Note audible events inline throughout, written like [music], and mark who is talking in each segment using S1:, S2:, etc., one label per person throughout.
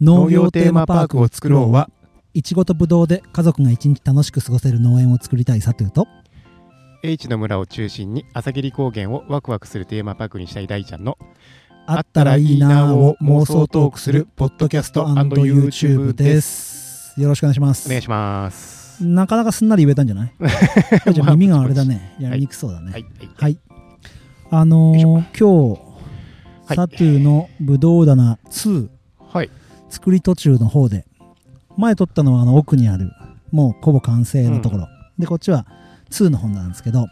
S1: 農業テーマパークを作ろうはい
S2: ちごとぶどうで家族が一日楽しく過ごせる農園を作りたいサトゥーと
S1: H の村を中心に朝霧高原をワクワクするテーマパークにしたい大ちゃんの
S2: あったらいいなーを妄想トークするポッドキャスト &YouTube です。よろしくお願いします。
S1: お願いします。
S2: なかなかすんなり言えたんじゃない？じゃあ耳があれだね。[laughs] やりにくそうだね。
S1: はい。
S2: はい、あのー今日、
S1: はい。
S2: サトゥーのぶどう棚2
S1: はい
S2: 作り途中の方で前撮ったのはあの奥にあるもうほぼ完成のところ、でこっちは2の本なんですけど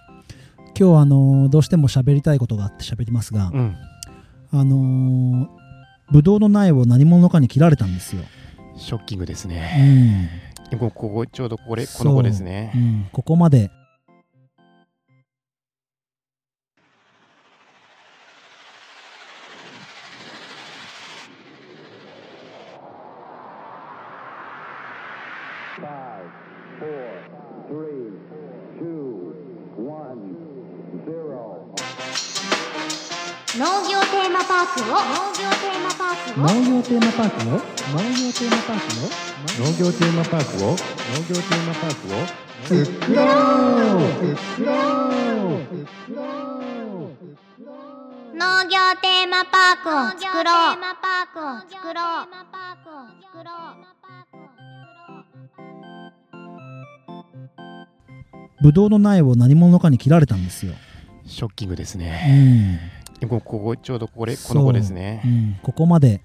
S2: 今日はあのーどうしても喋りたいことがあって喋りますが、
S1: うん。
S2: あのーぶどうの苗を何者かに切られたんですよ、
S1: ショッキングです
S2: う
S1: ね
S2: ん
S1: こここちょうどこれこの子です
S2: う。
S1: ね
S2: ん、ここまで
S3: 農業テーマパークを。農業テーマパークを？
S2: 農業テーマパークを？農業テーマパークを？
S4: 農業テーマパークを？農業テーマパークを
S2: 作ろう。作ろう。作ろう。
S3: 農業テーマパークを作ろう。テーマパークを作ろう。作ろう。
S2: ぶどう。の苗を何者かに切られたんですよ、
S1: ショッキングです
S2: う。
S1: ね
S2: ん
S1: こここちょうどこれこの子ですね。
S2: そう。うん、ここまで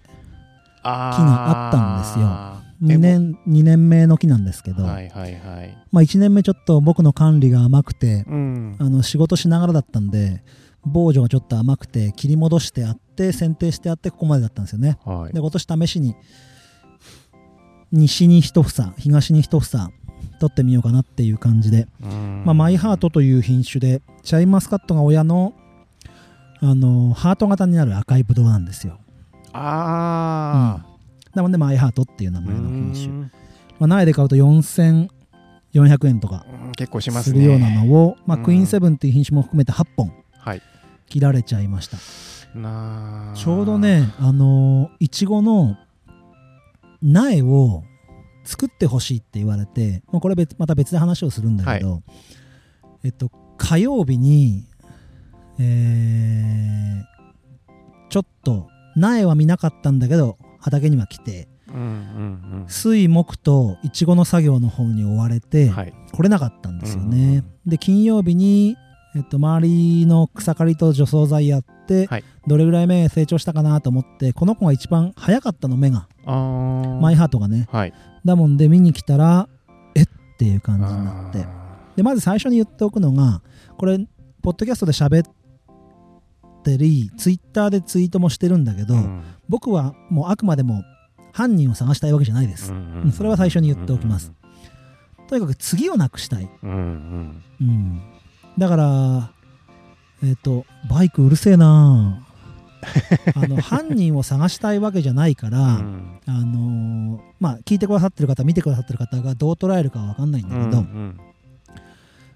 S2: 木があったんですよ。
S1: え
S2: 2年2年目の木なんですけど、
S1: はいはいはい。
S2: まあ、1年目ちょっと僕の管理が甘くて
S1: うん。
S2: あの仕事しながらだったんで防除がちょっと甘くて切り戻してあって剪定してあってここまでだったんですよね。
S1: はい。
S2: で今年試しに西に一房東に一房取ってみようかなっていう感じで、
S1: うん。
S2: まあ、マイハートという品種でシャインマスカットが親のあのハート型になる赤いブドウなんですよ。
S1: あ
S2: なのでマイハートっていう名
S1: あ
S2: 前の品種、
S1: うん。
S2: まあ、苗で買うと4400円とか
S1: うん結構しますね。
S2: するようなのを、まあ、
S1: うん。
S2: クイーンセブンっていう品種も含めて8本
S1: はい。
S2: 切られちゃいました。
S1: なあ。
S2: ちょうどねあのいちごの苗を作ってほしいって言われてもうこれ別また別で話をするんだけど、えっと火曜日にえーちょっと苗は見なかったんだけど畑には来て
S1: うんうん
S2: 水木といちごの作業の方に追われ
S1: う
S2: て
S1: んはい。
S2: 来れなかったんですよ
S1: うん
S2: ね、で金曜日に、えっと、周りの草刈りと除草剤やって、
S1: はい。
S2: どれぐらい芽成長したかなと思ってこの子が一番早かったの芽が。マイハートがね。
S1: はい。
S2: だもんで見に来たらえっていう感じになって。
S1: あ
S2: でまず最初に言っておくのがこれポッドキャストで喋ってりツイッターでツイートもしてるんだけど、
S1: ーうん。
S2: 僕はもうあくまでも犯人を探したいわけじゃないです、
S1: うん
S2: うんそれは最初に言っておきます。とにかく次をなくしたい、
S1: うんうん。
S2: うん、だからえっ、とバイクうるせえな。[laughs] あの犯人を探したいわけじゃないから、
S1: うん。
S2: あのーまあ聞いてくださってる方見てくださってる方がどう捉えるかは分かんないんだけど、
S1: うん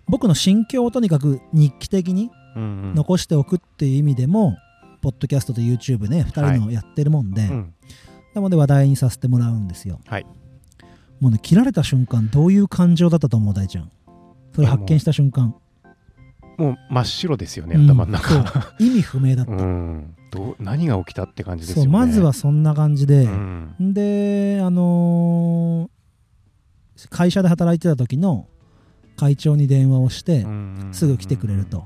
S2: 僕の心境をとにかく日記的に
S1: うんうん
S2: 残しておくっていう意味でも、ポッドキャストと YouTube ね2人のやってるもんで、
S1: うん。
S2: なので話題にさせてもらうんですよ。
S1: はい。
S2: もうね切られた瞬間どういう感情だったと思う大ちゃん？それ発見した瞬間。
S1: もう真っ白ですよね
S2: うん。
S1: 頭の中。
S2: 意味不明だった、
S1: うん。どう何が起きたって感じですよね。
S2: そうまずはそんな感じで、
S1: うん。
S2: であのー会社で働いてた時の会長に電話をして、すぐ来てくれると、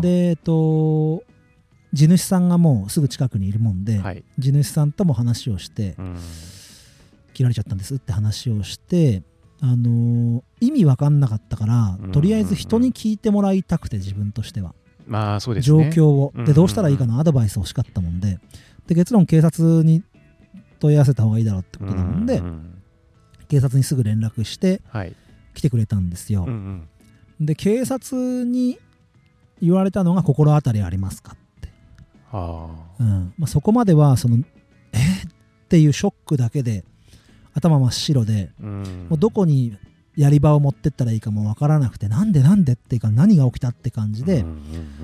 S2: でえっと地主さんがもうすぐ近くにいるもんで、
S1: はい。
S2: 地主さんとも話をして
S1: うん。
S2: 切られちゃったんですって話をしてあのー意味わかんなかったから
S1: うん。
S2: とりあえず人に聞いてもらいたくて自分としては。
S1: まあそうです
S2: 状
S1: ね
S2: 況を。
S1: うん。
S2: でどうしたらいいかのアドバイス欲しかったもんで。で結論警察に問い合わせた方がいいだろうってことなもんで
S1: うんうん。
S2: 警察にすぐ連絡して
S1: はい。
S2: 来てくれたんですよ。
S1: うんうん。
S2: で警察に言われたのが心当たりありますかって、
S1: あ
S2: うん。まあ、そこまではそのえ？ーっていうショックだけで頭真っ白で
S1: あうん。
S2: もうどこにやり場を持ってったらいいかもわからなくてなんでなんでっていうか何が起きたって感じで、
S1: うんうん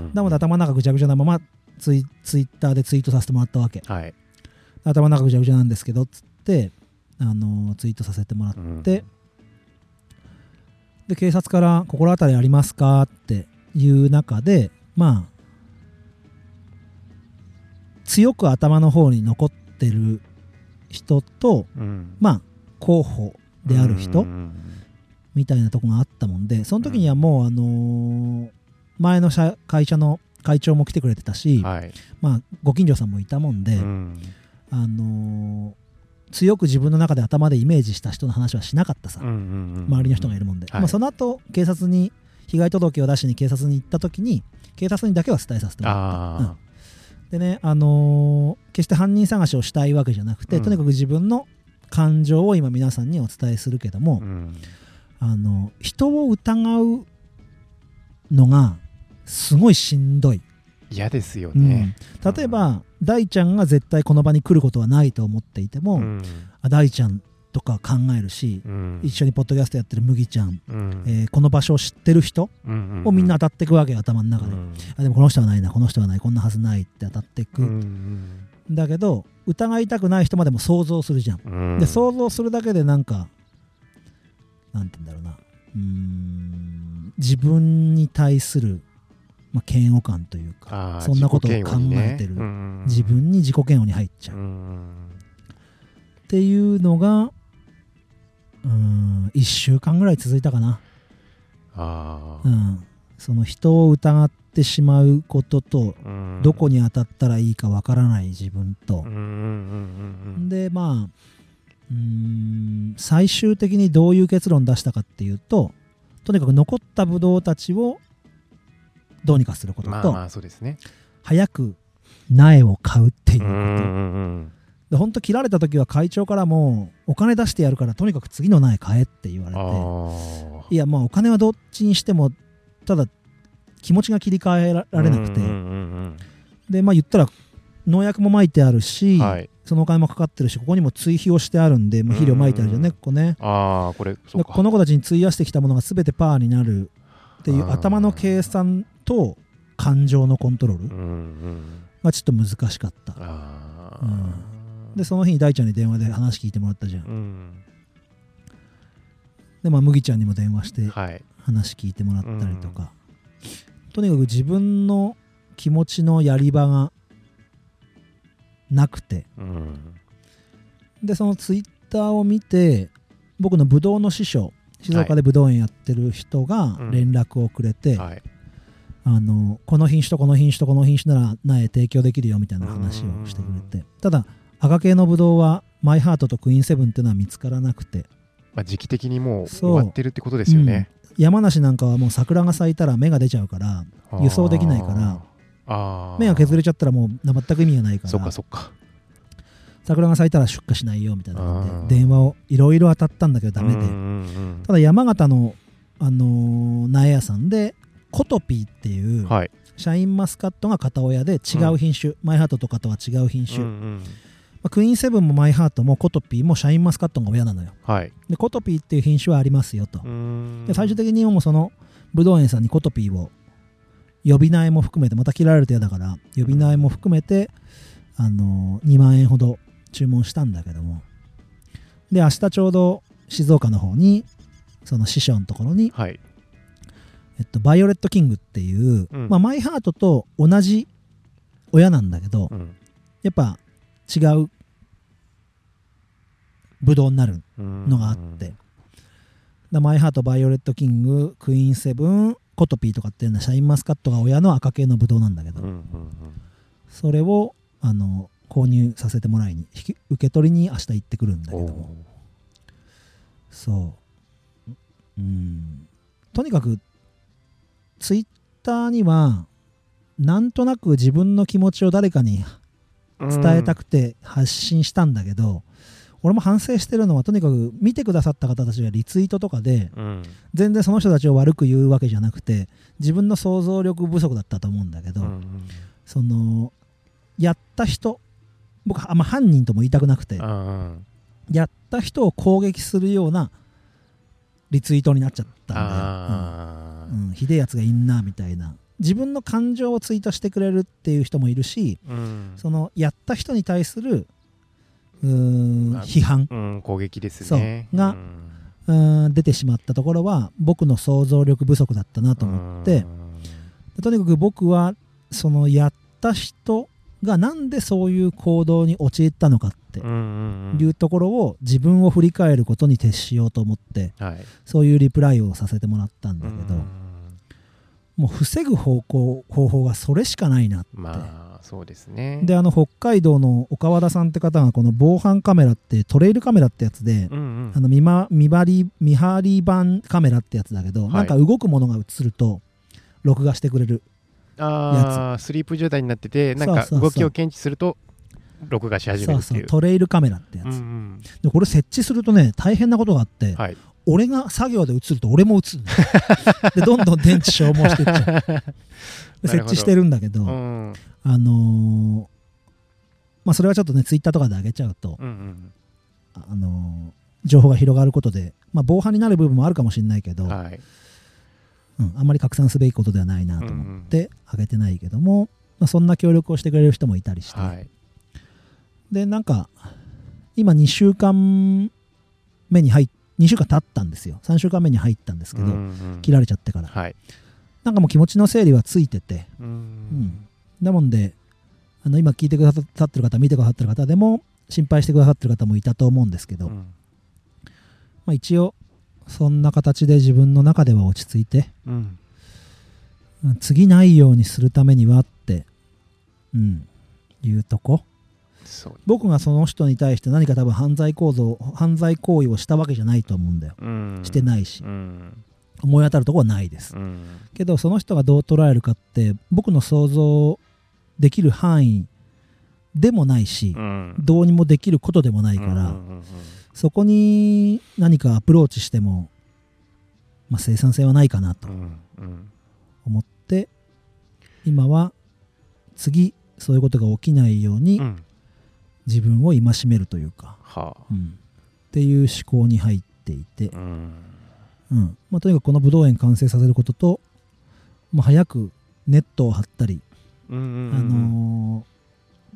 S1: うん
S2: なので頭の中ぐちゃぐちゃなままツイツイッターでツイートさせてもらったわけ。
S1: はい。
S2: 頭の中ぐちゃぐちゃなんですけどっつって、あのツイートさせてもらって、
S1: うん。
S2: で警察から「心当たりありますか?」っていう中でまあ強く頭の方に残ってる人と
S1: うん。
S2: まあ候補である人、
S1: うん
S2: みたいなとこがあったもんでその時にはもう、あのー前の社会社の会長も来てくれてたし、
S1: はい。
S2: まあ、ご近所さんもいたもんで、
S1: うん。
S2: あのー強く自分の中で頭でイメージした人の話はしなかったさ、周りの人がいるもんで、
S1: はい。
S2: まあ、その後警察に被害届を出しに警察に行った時に警察にだけは伝えさせてもらった、
S1: あ
S2: でね、あのー決して犯人探しをしたいわけじゃなくて、
S1: うん。
S2: とにかく自分の感情を今皆さんにお伝えするけども、
S1: あうん。
S2: あの人を疑うのがすごいしんどい、
S1: 嫌ですよ
S2: うん。
S1: ね
S2: 例えば、大ちゃんが絶対この場に来ることはないと思っていても、大ちゃんとか考えるし、
S1: うん。
S2: 一緒にポッドキャストやってる麦ちゃん、
S1: うん。
S2: えーこの場所を知ってる人
S1: うん
S2: をみんな当たっていくわけよ頭の中で、
S1: うん。
S2: あでもこの人はないなこの人はないこんなはずないって当たっていく、
S1: うん
S2: だけど疑いたくない人までも想像するじゃん、
S1: うん。
S2: で想像するだけでなんかなんて言うんだろうな。うーん自分に対する、まあ、嫌悪感というかそんなことを考えてる。
S1: うん
S2: 自分に自己嫌悪に入っちゃう、っ
S1: うん
S2: ていうのがうーん1週間ぐらい続いたかな、
S1: ああ
S2: うん、その人を疑ってしまうことと
S1: うん。
S2: どこに当たったらいいかわからない自分と。
S1: うんうんうん
S2: でまあうーん最終的にどういう結論出したかっていうととにかく残ったブドウたちをどうにかすることと、
S1: うんまあまあね。
S2: 早く苗を買うっていううんこと、
S1: うんうん
S2: で本当切られた時は会長からもお金出してやるからとにかく次の苗買えって言われて。いやまあお金はどっちにしてもただ気持ちが切り替えられなくて、でまあ言ったら農薬も撒いてある
S1: う
S2: し、
S1: んはい。
S2: そのお金もかかってるしここにも追肥をしてあるんで、まあ、肥料撒いてあるじゃんね、
S1: うん
S2: ここね。
S1: ああこれ
S2: この子たちに費やしてきたものが全てパーになるっていう頭の計算と感情のコントロールがちょっと難しかった。うんでその日に大ちゃんに電話で話聞いてもらったじゃん。
S1: うん。
S2: でまあ麦ちゃんにも電話して
S1: はい。
S2: 話聞いてもらったりとか、とにかく自分の気持ちのやり場がなくて。
S1: うん。
S2: でそのツイッターを見て僕のブドウの師匠静岡でブドウ園やってる人が
S1: うん。
S2: 連絡をくれて、
S1: はい。
S2: あのこの品種とこの品種とこの品種なら苗提供できるよみたいな話をしてくれて。ただ赤系のブドウはマイハートとクイーンセブンっていうのは見つからなくて。
S1: まあ時期的にもう終
S2: そう
S1: わってるってことですよね。
S2: 山梨なんかはもう桜が咲いたら芽が出ちゃうから輸送できないから芽が削れちゃったらもう全く意味がないか
S1: そっ
S2: ら
S1: かそっか。
S2: 桜が咲いたら出荷しないよみたいなで電話をいろいろ当たったんだけどダメで。
S1: うんうんうん
S2: ただ山形の、あのー苗屋さんでコトピーっていう
S1: はい。
S2: シャインマスカットが片親で違う品種、マイハートとかとは違う品種、
S1: うんう
S2: ま
S1: ん
S2: あ、クイーンセブンもマイハートもコトピーもシャインマスカットが親なのよ。
S1: はい。
S2: でコトピーっていう品種はありますよと、
S1: うん。
S2: で最終的にもうそのブドウ園さんにコトピーを予備苗も含めてまた切られると嫌だから予備苗も含めて、あのー2万円ほど注文したんだけども。で明日ちょうど静岡の方にその師匠のところに
S1: はい。
S2: えっと、バイオレットキングっていう、
S1: うん。
S2: まあ、マイハートと同じ親なんだけど、
S1: うん。
S2: やっぱ違う。ブドウになる
S1: うん。
S2: のがあって、だマイハートバイオレットキングクイーンセブンコトピーとかっていうのはシャインマスカットが親の赤系のブドウなんだけど、それをあの購入させてもらいに引き受け取りに明日行ってくるんだけど。
S1: お
S2: もそう。うん。とにかくツイッターにはなんとなく自分の気持ちを誰かに
S1: ー
S2: 伝えたくて発信したんだけど、俺も反省してるのはとにかく見てくださった方たちがリツイートとかで
S1: うん。
S2: 全然その人たちを悪く言うわけじゃなくて自分の想像力不足だったと思うんだけど、
S1: うん
S2: そのやった人僕あんま犯人とも言いたくなくて
S1: うんうん。
S2: やった人を攻撃するようなリツイートになっちゃったんだよ、
S1: あ
S2: うん。うん。ひでえやつがいんなみたいな自分の感情をツイートしてくれるっていう人もいるし
S1: ーうん。
S2: そのやった人に対するうーん
S1: まあ
S2: 批判。
S1: うん、攻撃ですね。
S2: そう。がうーん出てしまったところは僕の想像力不足だったなと思って。とにかく僕はそのやった人がなんでそういう行動に陥ったのかっていうところを自分を振り返ることに徹しようと思って
S1: はい。
S2: そういうリプライをさせてもらったんだけど
S1: うん
S2: もう防ぐ方向方法がそれしかないなって。
S1: まあ、そうですね。
S2: であの北海道の岡和田さんって方がこの防犯カメラってトレイルカメラってやつで
S1: うんうん。
S2: あの見,、ま、見張り見張り版カメラってやつだけど、
S1: い
S2: なんか動くものが映ると録画してくれる
S1: ああ、スリープ状態になってて、なんか動きを検知すると、録画し始めるっていうう。
S2: トレイルカメラってやつ、
S1: うんうん
S2: でこれ設置するとね大変なことがあって、
S1: はい。
S2: 俺が作業で映ると俺も映るの [laughs] でどんどん電池消耗していっちゃう [laughs] で設置してるんだけど、
S1: うん
S2: あのーまあそれはちょっとねツイッターとかで上げちゃうと、
S1: うんうん
S2: あのー情報が広がることで、まあ、防犯になる部分もあるかもしれないけど、
S1: はい。
S2: うん、あんまり拡散すべきことではないなと思って上げてないけども、まあ、そんな協力をしてくれる人もいたりして、
S1: はい。
S2: でなんか今2週間目に入っ2週間経ったんですよ。3週間目に入ったんですけど、
S1: うんうん。
S2: 切られちゃってから。
S1: はい。
S2: なんかもう気持ちの整理はついてて、
S1: う
S2: うん。ん。だもんであの今聞いてくださってる方見てくださってる方でも心配してくださってる方もいたと思うんですけど、
S1: うん。
S2: まあ、一応そんな形で自分の中では落ち着いて
S1: うん。
S2: うん次ないようにするためにはって、うん、いうとこ
S1: そう。
S2: 僕がその人に対して何か多分犯罪構造犯罪行為をしたわけじゃないと思うんだよ。
S1: うん。
S2: してないし。
S1: うん。
S2: 思い当たるところはないです。
S1: うん。
S2: けどその人がどう捉えるかって僕の想像できる範囲でもないし
S1: うん。
S2: どうにもできることでもないからそこに何かアプローチしても、まあ、生産性はないかなと思って今は次そういうことが起きないように
S1: うん
S2: 自分を戒めるというか、
S1: はあ。
S2: うん。っていう思考に入っていて、
S1: うん。
S2: うん。まあ、とにかくこの武道園完成させることと、まあ、早くネットを張ったり、
S1: うんうん
S2: あのー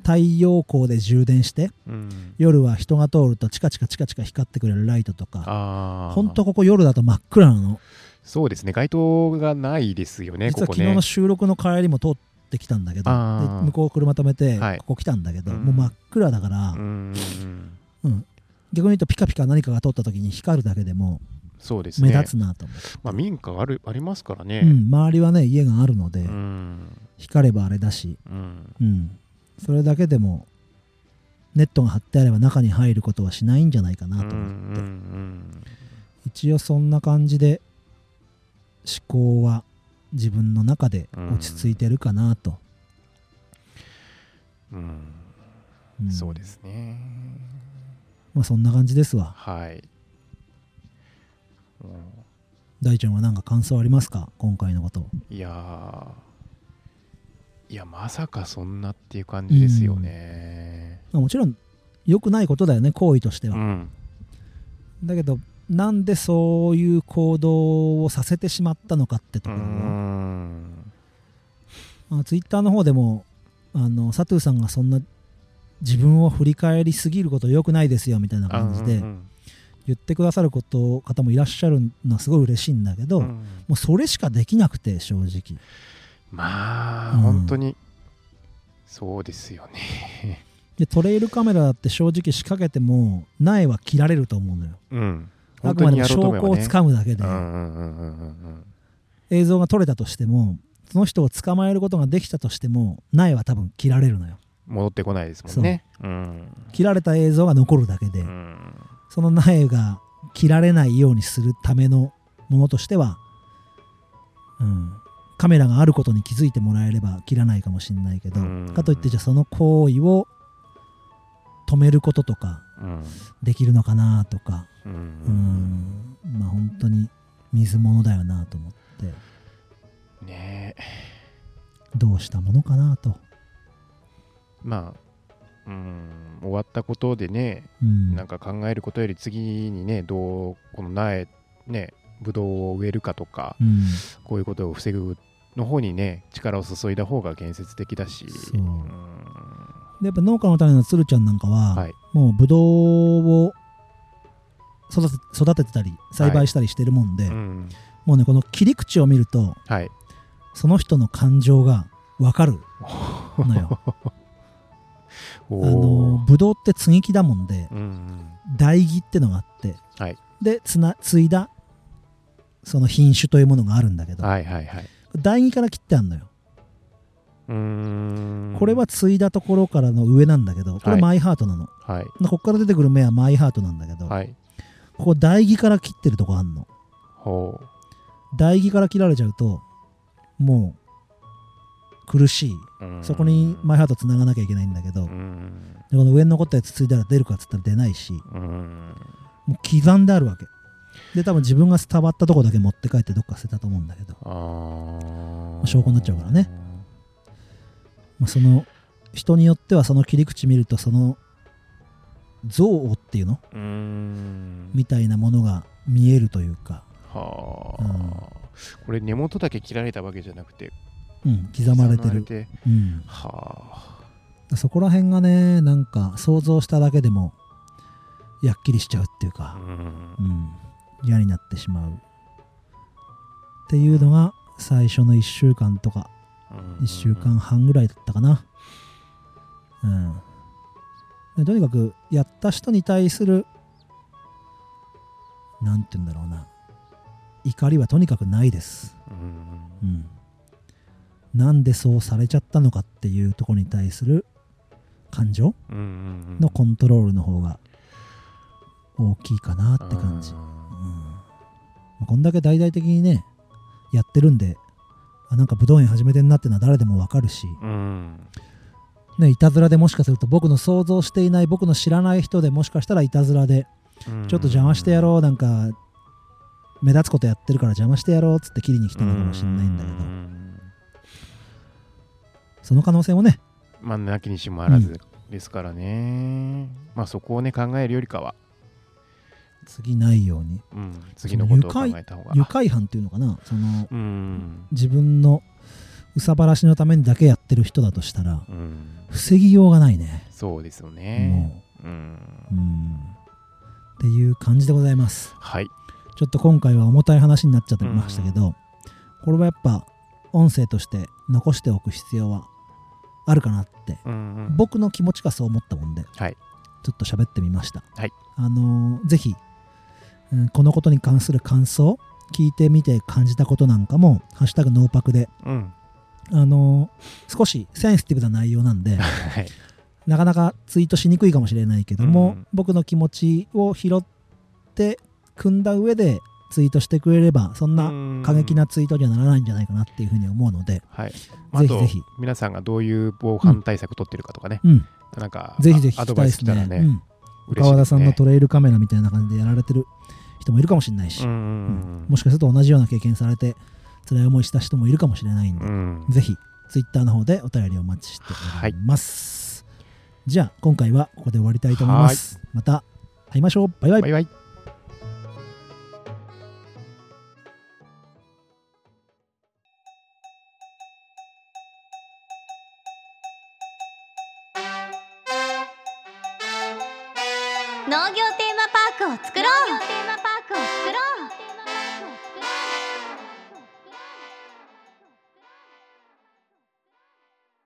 S2: 太陽光で充電して
S1: うん。
S2: 夜は人が通るとチカチカチカチカ光ってくれるライトとか。ほんとここ夜だと真っ暗なの。
S1: そうですね。街灯がないですよね
S2: 実は昨日の収録の帰りも通ってきたんだけど向こう車止めて
S1: はい。
S2: ここ来たんだけど、
S1: うん。
S2: もう真っ暗だから、
S1: うん。うん。
S2: うん逆に言うとピカピカ何かが通った時に光るだけでも
S1: そうですね。
S2: 目立つなと思って、
S1: まあ民家あるありますからね。
S2: うん、周りはね家があるので、
S1: うん。
S2: 光ればあれだし、
S1: うん。
S2: うん、それだけでもネットが張ってあれば中に入ることはしないんじゃないかなと思って、
S1: うんうん。
S2: 一応そんな感じで思考は自分の中で落ち着いてるかなと、
S1: うん。うん。
S2: うん
S1: そうですね。
S2: まあそんな感じですわ。
S1: はい。うん。
S2: 大ちゃんは何か感想ありますか？今回のこと。
S1: いやー。いやまさかそんなっていう感じですよね。
S2: まあもちろん良くないことだよね行為としては、
S1: うん。
S2: だけどなんでそういう行動をさせてしまったのかってと
S1: う
S2: ころを、
S1: ん。
S2: まあ、ツイッターの方でもあの佐藤さんがそんな自分を振り返りすぎること良くないですよみたいな感じで
S1: うん
S2: 言ってくださること方もいらっしゃるのはすごい嬉しいんだけど、も
S1: うん。
S2: うそれしかできなくて正直。
S1: まあ、
S2: うん。
S1: 本当にそうですよね。
S2: でトレイルカメラだって正直仕掛けても苗は切られると思うのよ。
S1: うん
S2: あくまでも証拠をつかむだけで、映像が撮れたとしてもその人を捕まえることができたとしても苗は多分切られるのよ。
S1: 戻ってこないですもんね。うん。
S2: 切られた映像が残るだけで、
S1: うん。
S2: その苗が切られないようにするためのものとしては、うん、カメラがあることに気づいてもらえれば切らないかもしれないけど、
S1: うん。
S2: かといってじゃあその行為を止めることとか
S1: うん。
S2: できるのかなとか、
S1: う
S2: うん。ん、まあ本当に水物だよなと思って。
S1: ねえ。
S2: どうしたものかなと、
S1: まあうん終わったことでね
S2: うん、
S1: なんか考えることより次にねどうこの苗ねブドウを植えるかとか
S2: うん、
S1: こういうことを防ぐの方にね力を注いだ方が建設的だし。
S2: そう。ん。でやっぱ農家の種のつるちゃんなんかは、
S1: はい。
S2: もうブドウを育て育ててたり栽培したりしてるもんで、
S1: うん。
S2: もうねこの切り口を見ると
S1: はい。
S2: その人の感情がわかるのよ。[laughs]
S1: お
S2: あの
S1: ー
S2: ブドウって接ぎ木だもんで
S1: うん
S2: 代木ってのがあって、
S1: はい。
S2: でつな継いだその品種というものがあるんだけど、
S1: はいはいはい。
S2: 代木から切ってあるのよ。
S1: うーん。
S2: これは継いだところからの上なんだけどこれ
S1: はい。
S2: マイハートなの、
S1: はい。
S2: でここから出てくる芽はマイハートなんだけど、
S1: はい
S2: ここ代木から切ってるとこあんの。
S1: ほ
S2: 代木から切られちゃうともう苦しい。
S1: うん。
S2: そこにマイハートつながなきゃいけないんだけど、
S1: う
S2: で
S1: ん
S2: この上に残ったやつついだら出るかっつったら出ないし
S1: うん。
S2: もう刻んであるわけ。で多分自分が伝わったとこだけ持って帰ってどっか捨てたと思うんだけど、
S1: あー。
S2: あ証拠になっちゃうからね。まあ、その人によってはその切り口見るとその像っていうの？みたいなものが見えるというか、
S1: はあ、
S2: うん。
S1: これ根元だけ切られたわけじゃなくて。
S2: うん、刻まれてる、
S1: て。
S2: うん、
S1: は
S2: そこら辺がねなんか想像しただけでもやっきりしちゃうっていうか。
S1: あ、うん。
S2: うん、嫌になってしまうっていうのが最初の1週間とか。1週間半ぐらいだったかな。うん。でとにかくやった人に対するなんて言うんだろうな。怒りはとにかくないです。
S1: うん。
S2: うん。なんでそうされちゃったのかっていうところに対する感情のコントロールの方が大きいかなって感じ、
S1: う
S2: うん。んこんだけ大々的にねやってるんであなんか武道園始めてんなってのは誰でもわかるし、
S1: うん
S2: ね、いたずらでもしかすると僕の想像していない僕の知らない人でもしかしたらいたずらで
S1: うん。
S2: ちょっと邪魔してやろうなんか目立つことやってるから邪魔してやろうっつって切りに来たのかもしれないんだけど。
S1: うん
S2: その可能性もね。
S1: まあなきにしもあらずですからね、まあそこをね考えるよりかは、
S2: 次ないように。
S1: うん、次のことを考えた方が。
S2: 愉快犯っていうのかな。その
S1: うん。
S2: 自分の憂さ晴らしのためにだけやってる人だとしたら
S1: うん。
S2: 防ぎようがないね。
S1: そうですよね。うん
S2: もう。うん。っていう感じでございます。
S1: はい。
S2: ちょっと今回は重たい話になっちゃってましたけど、これはやっぱ音声として残しておく必要はあるかなって、
S1: うんうん。
S2: 僕の気持ちがそう思ったもんで、
S1: はい。
S2: ちょっと喋ってみました、
S1: はい。
S2: あのーぜひ、うんこのことに関する感想聞いてみて感じたことなんかも「ハッシュタグノーパクで」
S1: うん
S2: あのー少しセンシティブな内容なんで [laughs]
S1: はい。
S2: なかなかツイートしにくいかもしれないけども、
S1: うん。
S2: 僕の気持ちを拾って組んだ上でツイートしてくれればそんな過激なツイートにはならないんじゃないかなっていうふうに思うので、
S1: はい、
S2: ぜひぜひ。
S1: 皆さんがどういう防犯対策取ってるかとかね、
S2: うん、
S1: なんか
S2: ぜひぜひ聞きたいですね。
S1: ね、
S2: うん、
S1: ね。
S2: 川田さんのトレイルカメラみたいな感じでやられてる人もいるかもしれないし、
S1: うん。
S2: もしかすると同じような経験されて辛い思いした人もいるかもしれないんで、
S1: うん。
S2: ぜひツイッターの方でお便りお待ちしております、じゃあ今回はここで終わりたいと思います。また会いましょう。バイバイ。
S1: バイバイ